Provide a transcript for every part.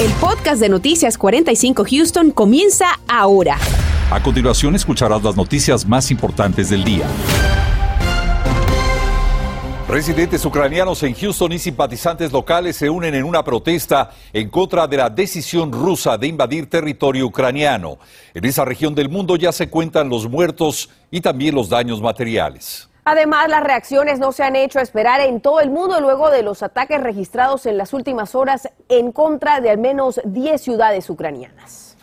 El podcast de Noticias 45 Houston comienza ahora. A continuación escucharás las noticias más importantes del día. Residentes ucranianos en Houston y simpatizantes locales se unen en una protesta en contra de la decisión rusa de invadir territorio ucraniano. En esa región del mundo ya se cuentan los muertos y también los daños materiales. Además, las reacciones no se han hecho esperar en todo el mundo luego de los ataques registrados en las últimas horas en contra de al menos 10 ciudades ucranianas.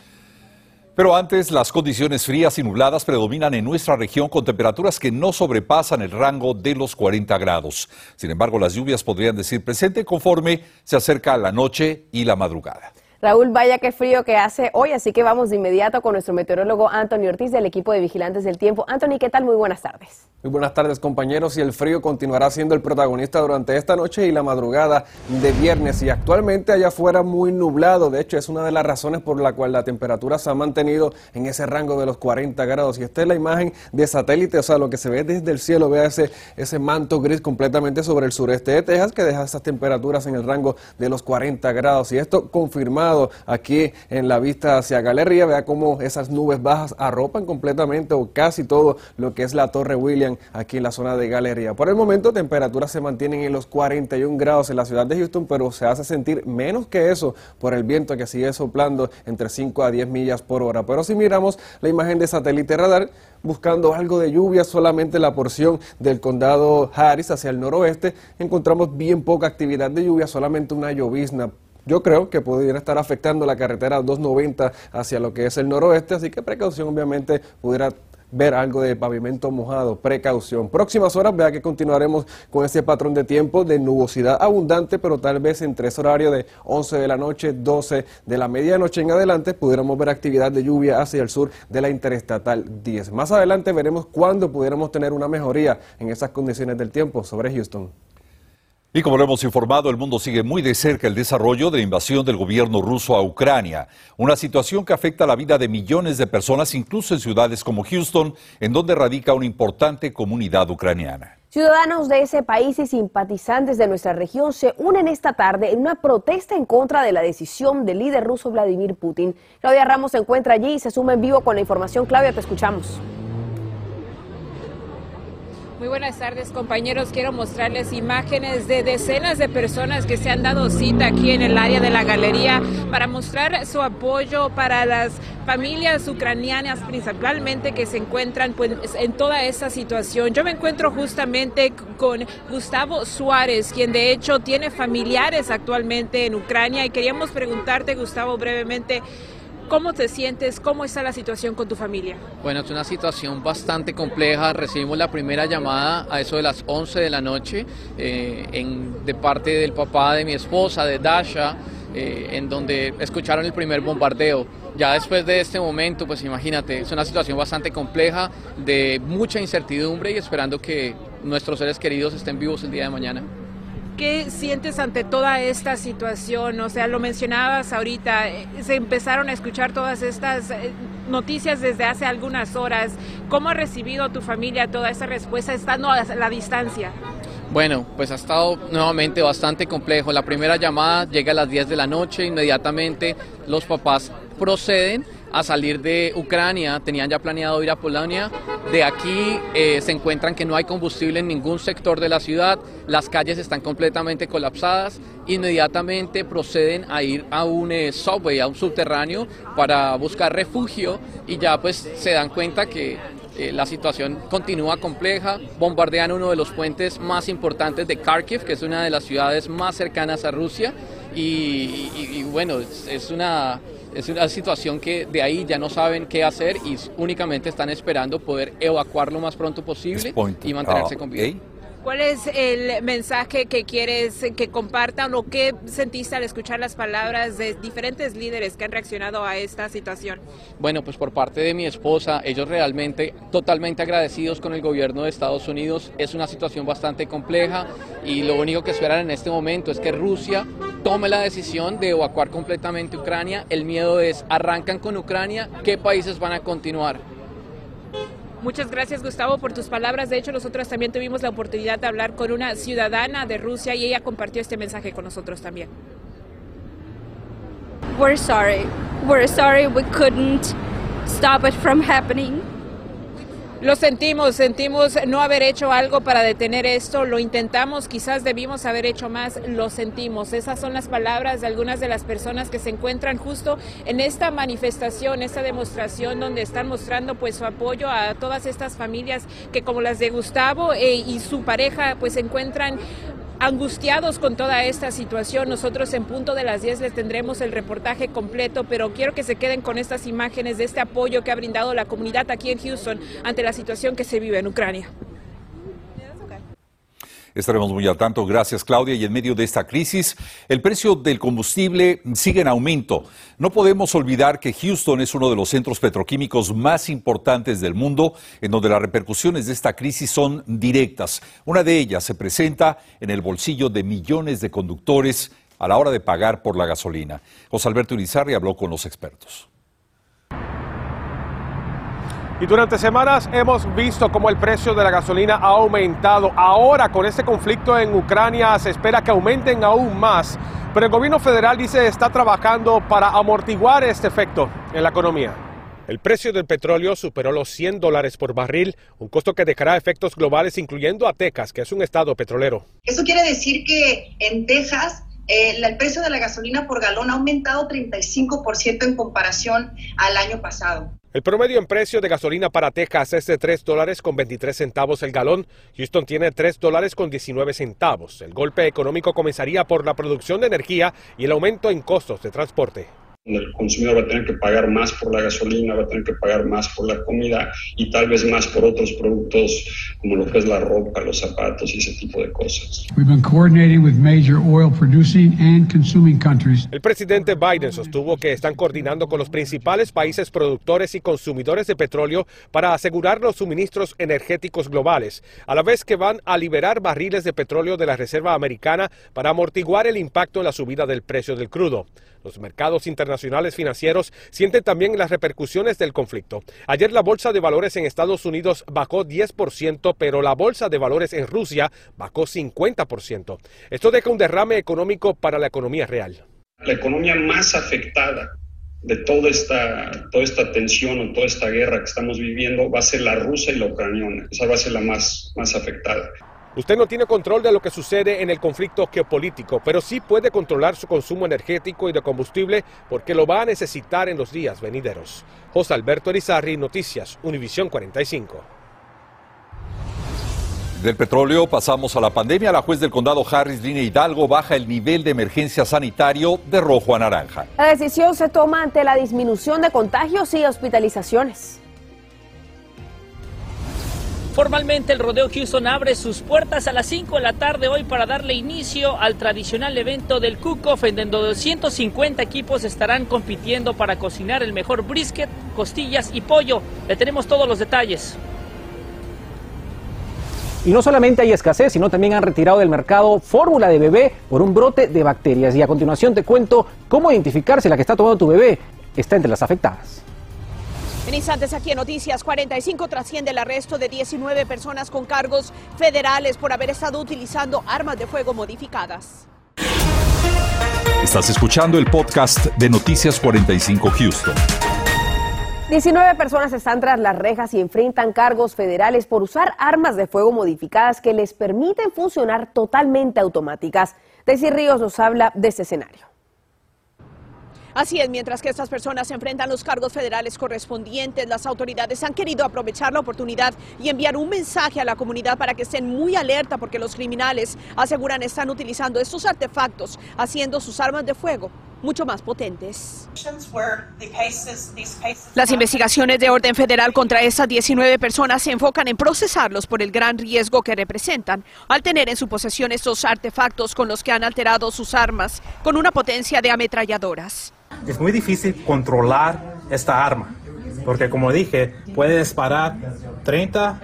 Pero antes, las condiciones frías y nubladas predominan en nuestra región con temperaturas que no sobrepasan el rango de los 40 grados. Sin embargo, las lluvias podrían decir presente conforme se acerca la noche y la madrugada. Raúl, vaya qué frío que hace hoy, así que vamos de inmediato con nuestro meteorólogo Antonio Ortiz del equipo de Vigilantes del Tiempo. Anthony, ¿qué tal? Muy buenas tardes. Muy buenas tardes compañeros y el frío continuará siendo el protagonista durante esta noche y la madrugada de viernes y actualmente allá afuera muy nublado, de hecho es una de las razones por la cual la temperatura se ha mantenido en ese rango de los 40 grados y esta es la imagen de satélite, o sea lo que se ve desde el cielo, vea ese, ese manto gris completamente sobre el sureste de Texas que deja esas temperaturas en el rango de los 40 grados y esto confirmado aquí en la vista hacia Galería, vea cómo esas nubes bajas arropan completamente o casi todo lo que es la Torre William aquí en la zona de Galería. Por el momento, temperaturas se mantienen en los 41 grados en la ciudad de Houston, pero se hace sentir menos que eso por el viento que sigue soplando entre 5 a 10 millas por hora. Pero si miramos la imagen de satélite radar, buscando algo de lluvia solamente en la porción del condado Harris hacia el noroeste, encontramos bien poca actividad de lluvia, solamente una llovizna yo creo que pudiera estar afectando la carretera 290 hacia lo que es el noroeste, así que precaución obviamente pudiera ver algo de pavimento mojado, precaución. Próximas horas, vea que continuaremos con ese patrón de tiempo de nubosidad abundante, pero tal vez entre ese horario de 11 de la noche, 12 de la medianoche en adelante, pudiéramos ver actividad de lluvia hacia el sur de la Interestatal 10. Más adelante veremos cuándo pudiéramos tener una mejoría en esas condiciones del tiempo sobre Houston. Y como lo hemos informado, el mundo sigue muy de cerca el desarrollo de la invasión del gobierno ruso a Ucrania, una situación que afecta la vida de millones de personas, incluso en ciudades como Houston, en donde radica una importante comunidad ucraniana. Ciudadanos de ese país y simpatizantes de nuestra región se unen esta tarde en una protesta en contra de la decisión del líder ruso Vladimir Putin. Claudia Ramos se encuentra allí y se suma en vivo con la información. Claudia, te escuchamos. Muy buenas tardes compañeros, quiero mostrarles imágenes de decenas de personas que se han dado cita aquí en el área de la galería para mostrar su apoyo para las familias ucranianas principalmente que se encuentran pues, en toda esta situación. Yo me encuentro justamente con Gustavo Suárez, quien de hecho tiene familiares actualmente en Ucrania y queríamos preguntarte Gustavo brevemente ¿Cómo te sientes? ¿Cómo está la situación con tu familia? Bueno, es una situación bastante compleja. Recibimos la primera llamada a eso de las 11 de la noche eh, de parte del papá de mi esposa, de Dasha, eh, en donde escucharon el primer bombardeo. Ya después de este momento, pues imagínate, es una situación bastante compleja, de mucha incertidumbre y esperando que nuestros seres queridos estén vivos el día de mañana. ¿Qué sientes ante toda esta situación? O sea, lo mencionabas ahorita, eh, se empezaron a escuchar todas estas eh, noticias desde hace algunas horas. ¿Cómo ha recibido tu familia toda esa respuesta estando a la distancia? Bueno, pues ha estado nuevamente bastante complejo. La primera llamada llega a las 10 de la noche, inmediatamente los papás proceden a salir de Ucrania, tenían ya planeado ir a Polonia. De aquí eh, se encuentran que no hay combustible en ningún sector de la ciudad, las calles están completamente colapsadas. Inmediatamente proceden a ir a un eh, subway, a un subterráneo, para buscar refugio y ya pues se dan cuenta que eh, la situación continúa compleja, bombardean uno de los puentes más importantes de Kharkiv, que es una de las ciudades más cercanas a Rusia, y, bueno, es una es una situación que de ahí ya no saben qué hacer y únicamente están esperando poder evacuar lo más pronto posible y mantenerse con vida. ¿Cuál es el mensaje que quieres que compartan o qué sentiste al escuchar las palabras de diferentes líderes que han reaccionado a esta situación? Bueno, pues por parte de mi esposa, ellos realmente totalmente agradecidos con el gobierno de Estados Unidos. Es una situación bastante compleja y lo único que esperan en este momento es que Rusia tome la decisión de evacuar completamente Ucrania. El miedo es, arrancan con Ucrania, ¿qué países van a continuar? Muchas gracias Gustavo por tus palabras. De hecho, nosotros también tuvimos la oportunidad de hablar con una ciudadana de Rusia y ella compartió este mensaje con nosotros también. we're sorry. We're sorry we couldn't stop it from happening. Lo sentimos, sentimos no haber hecho algo para detener esto, lo intentamos, quizás debimos haber hecho más, lo sentimos. Esas son las palabras de algunas de las personas que se encuentran justo en esta manifestación, esta demostración donde están mostrando pues su apoyo a todas estas familias que como las de Gustavo eh, y su pareja pues se encuentran angustiados con toda esta situación. Nosotros en punto de las 10 les tendremos el reportaje completo, pero quiero que se queden con estas imágenes de este apoyo que ha brindado la comunidad aquí en Houston ante la situación que se vive en Ucrania. Estaremos muy al tanto. Gracias, Claudia. Y en medio de esta crisis, el precio del combustible sigue en aumento. No podemos olvidar que Houston es uno de los centros petroquímicos más importantes del mundo, en donde las repercusiones de esta crisis son directas. Una de ellas se presenta en el bolsillo de millones de conductores a la hora de pagar por la gasolina. José Alberto Urizarri habló con los expertos. Y durante semanas hemos visto cómo el precio de la gasolina ha aumentado. Ahora con este conflicto en Ucrania se espera que aumenten aún más. Pero el gobierno federal dice está trabajando para amortiguar este efecto en la economía. El precio del petróleo superó los 100 dólares por barril, un costo que dejará efectos globales incluyendo a Texas, que es un estado petrolero. Eso quiere decir que en Texas eh, el precio de la gasolina por galón ha aumentado 35% en comparación al año pasado. El promedio en precio de gasolina para Texas es de 3 dólares con 23 centavos el galón. Houston tiene 3 dólares con 19 centavos. El golpe económico comenzaría por la producción de energía y el aumento en costos de transporte el consumidor va a tener que pagar más por la gasolina, va a tener que pagar más por la comida y tal vez más por otros productos como lo que es la ropa, los zapatos y ese tipo de cosas. El presidente Biden sostuvo que están coordinando con los principales países productores y consumidores de petróleo para asegurar los suministros energéticos globales, a la vez que van a liberar barriles de petróleo de la Reserva Americana para amortiguar el impacto en la subida del precio del crudo. Los mercados internacionales financieros sienten también las repercusiones del conflicto. Ayer la bolsa de valores en Estados Unidos bajó 10%, pero la bolsa de valores en Rusia bajó 50%. Esto deja un derrame económico para la economía real. La economía más afectada de toda esta, toda esta tensión o toda esta guerra que estamos viviendo va a ser la rusa y la ucraniana. Esa va a ser la más, más afectada. Usted no tiene control de lo que sucede en el conflicto geopolítico, pero sí puede controlar su consumo energético y de combustible porque lo va a necesitar en los días venideros. José Alberto Erizarri, Noticias, Univisión 45. Del petróleo pasamos a la pandemia. La juez del condado Harris, Lina Hidalgo, baja el nivel de emergencia sanitario de rojo a naranja. La decisión se toma ante la disminución de contagios y hospitalizaciones. Formalmente el Rodeo Houston abre sus puertas a las 5 de la tarde hoy para darle inicio al tradicional evento del Cook-Off en donde 250 equipos estarán compitiendo para cocinar el mejor brisket, costillas y pollo. Le tenemos todos los detalles. Y no solamente hay escasez, sino también han retirado del mercado fórmula de bebé por un brote de bacterias. Y a continuación te cuento cómo identificar si la que está tomando tu bebé está entre las afectadas. En instantes aquí en Noticias 45 trasciende el arresto de 19 personas con cargos federales por haber estado utilizando armas de fuego modificadas. Estás escuchando el podcast de Noticias 45 Houston. 19 personas están tras las rejas y enfrentan cargos federales por usar armas de fuego modificadas que les permiten funcionar totalmente automáticas. Daisy Ríos nos habla de este escenario. Así es, mientras que estas personas enfrentan los cargos federales correspondientes, las autoridades han querido aprovechar la oportunidad y enviar un mensaje a la comunidad para que estén muy alerta porque los criminales aseguran están utilizando estos artefactos haciendo sus armas de fuego mucho más potentes. Las investigaciones de orden federal contra estas 19 personas se enfocan en procesarlos por el gran riesgo que representan al tener en su posesión estos artefactos con los que han alterado sus armas con una potencia de ametralladoras. Es muy difícil controlar esta arma, porque como dije, puede disparar 30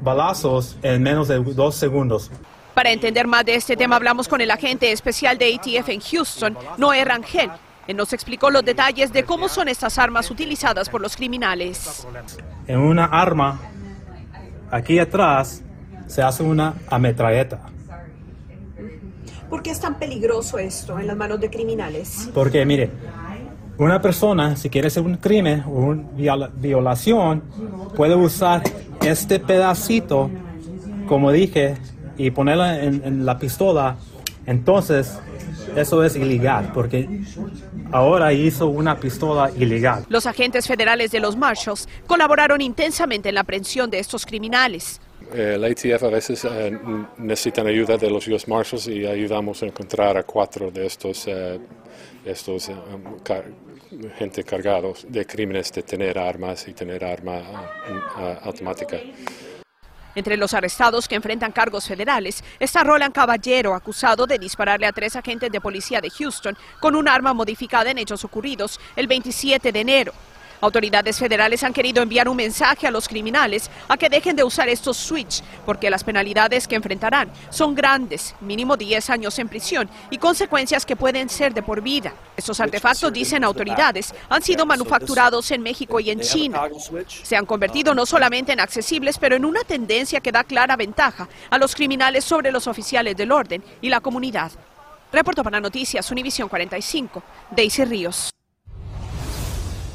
balazos en menos de dos segundos. Para entender más de este tema, hablamos con el agente especial de ATF en Houston, Noé Rangel. Él nos explicó los detalles de cómo son estas armas utilizadas por los criminales. En una arma, aquí atrás, se hace una ametralleta. ¿Por qué es tan peligroso esto en las manos de criminales? Porque, mire, una persona, si quiere hacer un crimen o una violación, puede usar este pedacito, como dije, y ponerla en, la pistola. Entonces, eso es ilegal, porque ahora hizo una pistola ilegal. Los agentes federales de los Marshalls colaboraron intensamente en la aprehensión de estos criminales. Eh, la ATF a veces eh, necesitan ayuda de los US Marshals y ayudamos a encontrar a cuatro de estos, eh, estos gente cargados de crímenes de tener armas y tener arma automática. Entre los arrestados que enfrentan cargos federales está Roland Caballero, acusado de dispararle a tres agentes de policía de Houston con un arma modificada en hechos ocurridos el 27 de enero. Autoridades federales han querido enviar un mensaje a los criminales a que dejen de usar estos switch, porque las penalidades que enfrentarán son grandes, mínimo 10 años en prisión y consecuencias que pueden ser de por vida. Estos artefactos, dicen autoridades, han sido manufacturados en México y en China. Se han convertido no solamente en accesibles, pero en una tendencia que da clara ventaja a los criminales sobre los oficiales del orden y la comunidad. Reporto para Noticias Univisión 45, Daisy Ríos.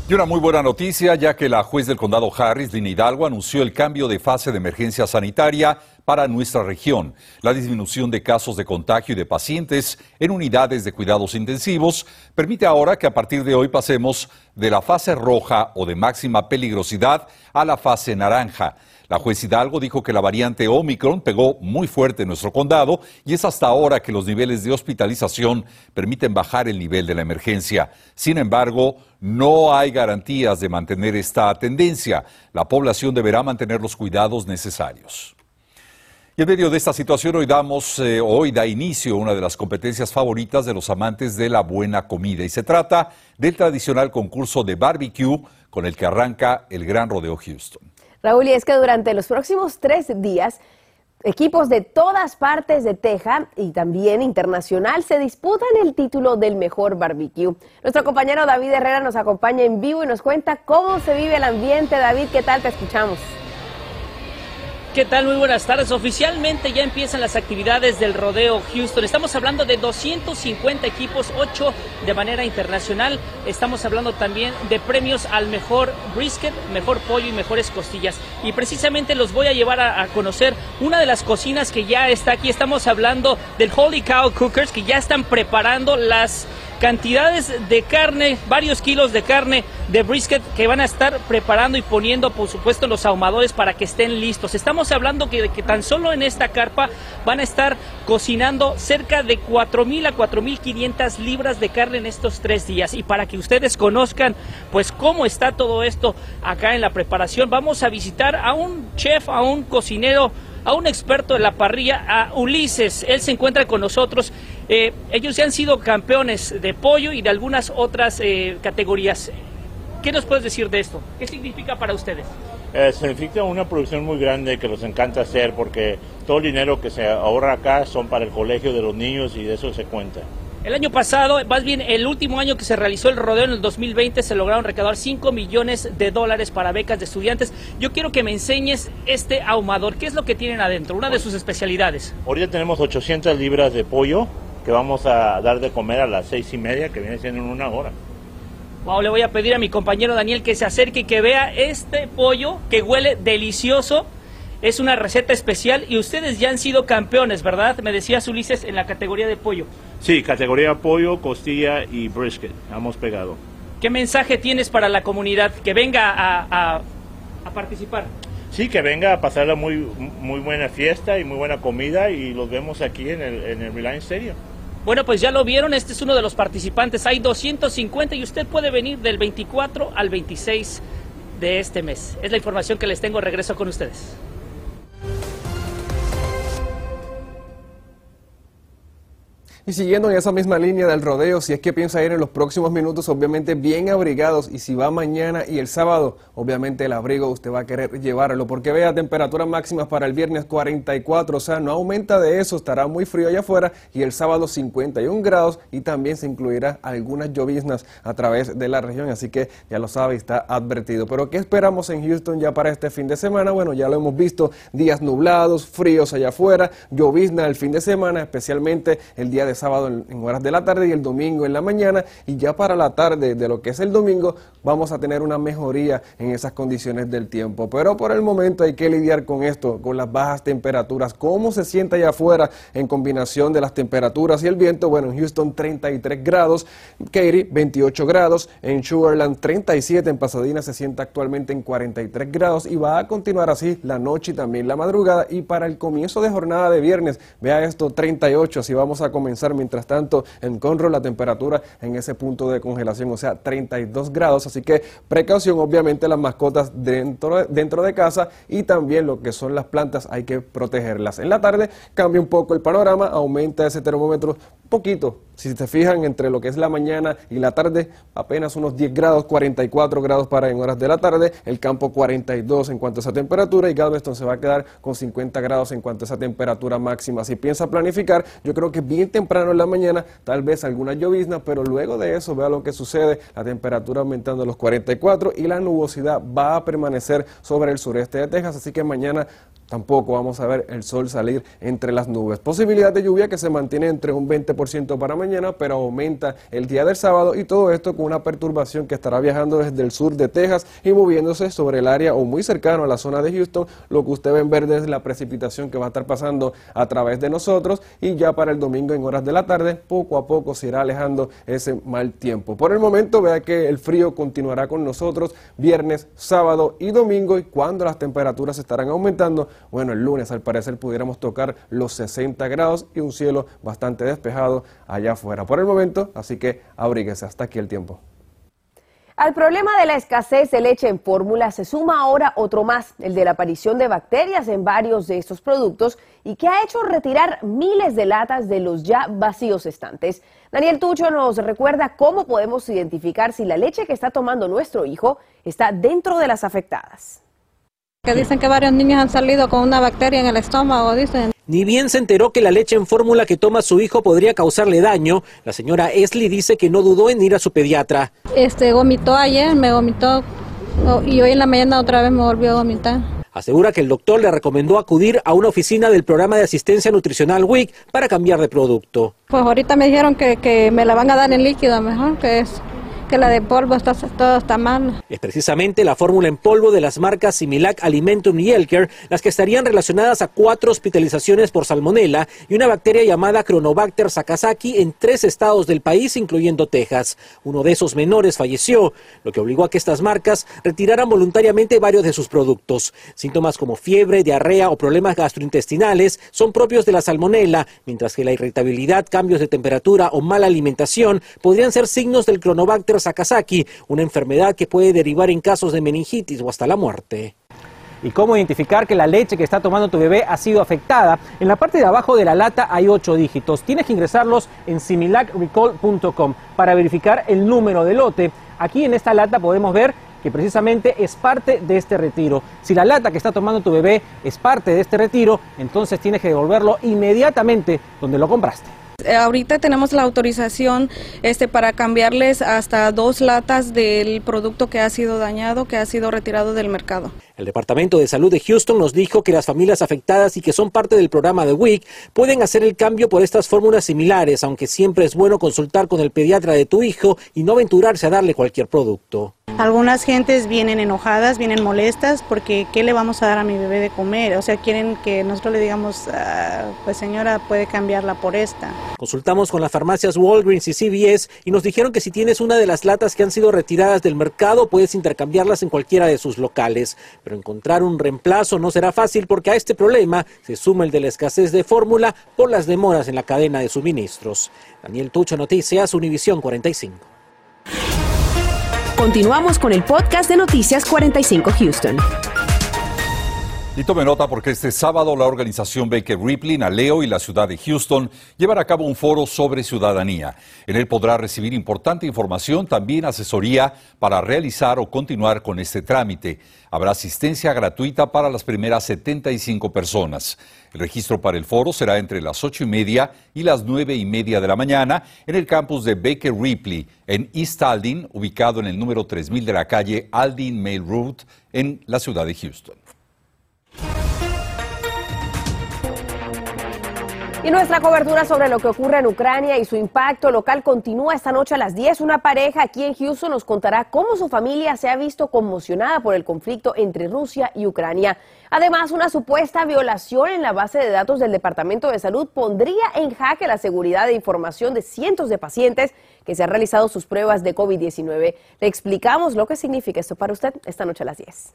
Y una muy buena noticia, ya que la juez del condado Harris, Lina Hidalgo, anunció el cambio de fase de emergencia sanitaria para nuestra región. La disminución de casos de contagio y de pacientes en unidades de cuidados intensivos permite ahora que a partir de hoy pasemos de la fase roja o de máxima peligrosidad a la fase naranja. La juez Hidalgo dijo que la variante Omicron pegó muy fuerte en nuestro condado y es hasta ahora que los niveles de hospitalización permiten bajar el nivel de la emergencia. Sin embargo, no hay garantías de mantener esta tendencia. La población deberá mantener los cuidados necesarios. Y en medio de esta situación hoy damos, eh, hoy da inicio una de las competencias favoritas de los amantes de la buena comida y se trata del tradicional concurso de barbecue con el que arranca el Gran Rodeo Houston. Raúl, y es que durante los próximos tres días, equipos de todas partes de Texas y también internacional se disputan el título del mejor barbecue. Nuestro compañero David Herrera nos acompaña en vivo y nos cuenta cómo se vive el ambiente. David, ¿qué tal? Te escuchamos. ¿Qué tal? Muy buenas tardes. Oficialmente ya empiezan las actividades del Rodeo Houston. Estamos hablando de 250 equipos, 8 de manera internacional. Estamos hablando también de premios al mejor brisket, mejor pollo y mejores costillas. Y precisamente los voy a llevar a, a conocer una de las cocinas que ya está aquí. Estamos hablando del Holy Cow Cookers que ya están preparando las cantidades de carne, varios kilos de carne de brisket que van a estar preparando y poniendo, por supuesto, los ahumadores para que estén listos. Estamos hablando que, que tan solo en esta carpa van a estar cocinando cerca de 4.000 a 4.500 libras de carne en estos tres días. Y para que ustedes conozcan, pues, cómo está todo esto acá en la preparación, vamos a visitar a un chef, a un cocinero a un experto de la parrilla, a Ulises. Él se encuentra con nosotros. Eh, ellos ya han sido campeones de pollo y de algunas otras eh, categorías. ¿Qué nos puedes decir de esto? ¿Qué significa para ustedes? Eh, significa una producción muy grande que nos encanta hacer porque todo el dinero que se ahorra acá son para el colegio de los niños y de eso se cuenta. El año pasado, más bien el último año que se realizó el rodeo en el 2020, se lograron recaudar 5 millones de dólares para becas de estudiantes. Yo quiero que me enseñes este ahumador. ¿Qué es lo que tienen adentro? Una de sus especialidades. Ahorita tenemos 800 libras de pollo que vamos a dar de comer a las seis y media, que viene siendo en una hora. Wow, le voy a pedir a mi compañero Daniel que se acerque y que vea este pollo que huele delicioso es una receta especial y ustedes ya han sido campeones, ¿verdad? Me decías Ulises en la categoría de pollo. Sí, categoría pollo, costilla y brisket. Hemos pegado. ¿Qué mensaje tienes para la comunidad que venga a, participar? Sí, que venga a pasar la muy, muy buena fiesta y muy buena comida y los vemos aquí en el, en el Reliance Stadium. Bueno, pues ya lo vieron, este es uno de los participantes. Hay 250 y usted puede venir del 24 al 26 de este mes. Es la información que les tengo. Regreso con ustedes. Y siguiendo en esa misma línea del rodeo, si es que piensa ir en los próximos minutos, obviamente bien abrigados, y si va mañana y el sábado, obviamente el abrigo usted va a querer llevarlo, porque vea temperaturas máximas para el viernes 44, o sea, no aumenta de eso, estará muy frío allá afuera, y el sábado 51 grados, y también se incluirá algunas lloviznas a través de la región, así que ya lo sabe, está advertido. Pero ¿qué esperamos en Houston ya para este fin de semana? Bueno, ya lo hemos visto, días nublados, fríos allá afuera, llovizna el fin de semana, especialmente el día de sábado en, horas de la tarde y el domingo en la mañana. Y ya para la tarde de lo que es el domingo vamos a tener una mejoría en esas condiciones del tiempo. Pero por el momento hay que lidiar con esto, con las bajas temperaturas. ¿Cómo se siente allá afuera en combinación de las temperaturas y el viento? Bueno, en Houston 33 grados, Katy 28 grados, en Sugarland 37, en Pasadena se siente actualmente en 43 grados. Y va a continuar así la noche y también la madrugada. Y para el comienzo de jornada de viernes, vea esto 38, así vamos a comenzar mientras tanto en Conroe la temperatura en ese punto de congelación, o sea, 32 grados. Así que precaución, obviamente, las mascotas dentro, dentro de casa y también lo que son las plantas hay que protegerlas. En la tarde cambia un poco el panorama, aumenta ese termómetro poquito. Si se fijan entre lo que es la mañana y la tarde, apenas unos 10 grados, 44 grados para en horas de la tarde, el campo 42 en cuanto a esa temperatura y Galveston se va a quedar con 50 grados en cuanto a esa temperatura máxima. Si piensa planificar, yo creo que bien temprano en la mañana, tal vez alguna llovizna, pero luego de eso vea lo que sucede, la temperatura aumentando a los 44 y la nubosidad va a permanecer sobre el sureste de Texas, así que mañana Tampoco vamos a ver el sol salir entre las nubes. Posibilidad de lluvia que se mantiene entre un 20% para mañana, pero aumenta el día del sábado y todo esto con una perturbación que estará viajando desde el sur de Texas y moviéndose sobre el área o muy cercano a la zona de Houston. Lo que usted ve en verde es la precipitación que va a estar pasando a través de nosotros y ya para el domingo en horas de la tarde poco a poco se irá alejando ese mal tiempo. Por el momento vea que el frío continuará con nosotros viernes, sábado y domingo y cuando las temperaturas estarán aumentando bueno, el lunes al parecer pudiéramos tocar los 60 grados y un cielo bastante despejado allá afuera. Por el momento, así que abríguese. Hasta aquí el tiempo. Al problema de la escasez de leche en fórmula se suma ahora otro más, el de la aparición de bacterias en varios de estos productos y que ha hecho retirar miles de latas de los ya vacíos estantes. Daniel Tucho nos recuerda cómo podemos identificar si la leche que está tomando nuestro hijo está dentro de las afectadas. Que dicen que varios niños han salido con una bacteria en el estómago, dicen. Ni bien se enteró que la leche en fórmula que toma su hijo podría causarle daño, la señora Esli dice que no dudó en ir a su pediatra. Este vomitó ayer, me vomitó y hoy en la mañana otra vez me volvió a vomitar. Asegura que el doctor le recomendó acudir a una oficina del programa de asistencia nutricional WIC para cambiar de producto. Pues ahorita me dijeron que, que me la van a dar en líquido mejor que es que la de polvo está, todo está mal. Es precisamente la fórmula en polvo de las marcas Similac, Alimentum y Elker las que estarían relacionadas a cuatro hospitalizaciones por salmonela y una bacteria llamada Chronobacter sakazaki en tres estados del país, incluyendo Texas. Uno de esos menores falleció, lo que obligó a que estas marcas retiraran voluntariamente varios de sus productos. Síntomas como fiebre, diarrea o problemas gastrointestinales son propios de la salmonela, mientras que la irritabilidad, cambios de temperatura o mala alimentación podrían ser signos del Sakazaki, una enfermedad que puede derivar en casos de meningitis o hasta la muerte. ¿Y cómo identificar que la leche que está tomando tu bebé ha sido afectada? En la parte de abajo de la lata hay ocho dígitos. Tienes que ingresarlos en similacrecall.com para verificar el número de lote. Aquí en esta lata podemos ver que precisamente es parte de este retiro. Si la lata que está tomando tu bebé es parte de este retiro, entonces tienes que devolverlo inmediatamente donde lo compraste. Eh, ahorita tenemos la autorización este, para cambiarles hasta dos latas del producto que ha sido dañado, que ha sido retirado del mercado. El Departamento de Salud de Houston nos dijo que las familias afectadas y que son parte del programa de WIC pueden hacer el cambio por estas fórmulas similares, aunque siempre es bueno consultar con el pediatra de tu hijo y no aventurarse a darle cualquier producto. Algunas gentes vienen enojadas, vienen molestas porque ¿qué le vamos a dar a mi bebé de comer? O sea, quieren que nosotros le digamos, ah, pues señora, puede cambiarla por esta. Consultamos con las farmacias Walgreens y CVS y nos dijeron que si tienes una de las latas que han sido retiradas del mercado, puedes intercambiarlas en cualquiera de sus locales. Pero encontrar un reemplazo no será fácil porque a este problema se suma el de la escasez de fórmula por las demoras en la cadena de suministros. Daniel Tucho, Noticias, Univisión 45. Continuamos con el podcast de Noticias 45 Houston. Y tome nota porque este sábado la organización Baker Ripley, Naleo y la ciudad de Houston llevan a cabo un foro sobre ciudadanía. En él podrá recibir importante información, también asesoría para realizar o continuar con este trámite. Habrá asistencia gratuita para las primeras 75 personas. El registro para el foro será entre las 8 y media y las 9 y media de la mañana en el campus de Baker Ripley en East Aldin, ubicado en el número 3000 de la calle Aldin Mail Route en la ciudad de Houston. Y nuestra cobertura sobre lo que ocurre en Ucrania y su impacto local continúa esta noche a las 10. Una pareja aquí en Houston nos contará cómo su familia se ha visto conmocionada por el conflicto entre Rusia y Ucrania. Además, una supuesta violación en la base de datos del Departamento de Salud pondría en jaque la seguridad de información de cientos de pacientes que se han realizado sus pruebas de COVID-19. Le explicamos lo que significa esto para usted esta noche a las 10.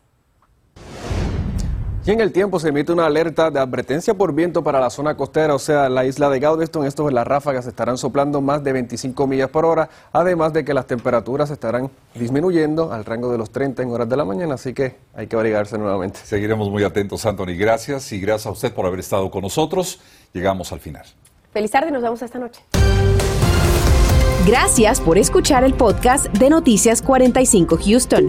Y en el tiempo se emite una alerta de advertencia por viento para la zona costera, o sea, la isla de Galveston. Estos en las ráfagas estarán soplando más de 25 millas por hora, además de que las temperaturas estarán disminuyendo al rango de los 30 en horas de la mañana, así que hay que abrigarse nuevamente. Seguiremos muy atentos, Anthony. Gracias y gracias a usted por haber estado con nosotros. Llegamos al final. Feliz tarde y nos vemos esta noche. Gracias por escuchar el podcast de Noticias 45 Houston.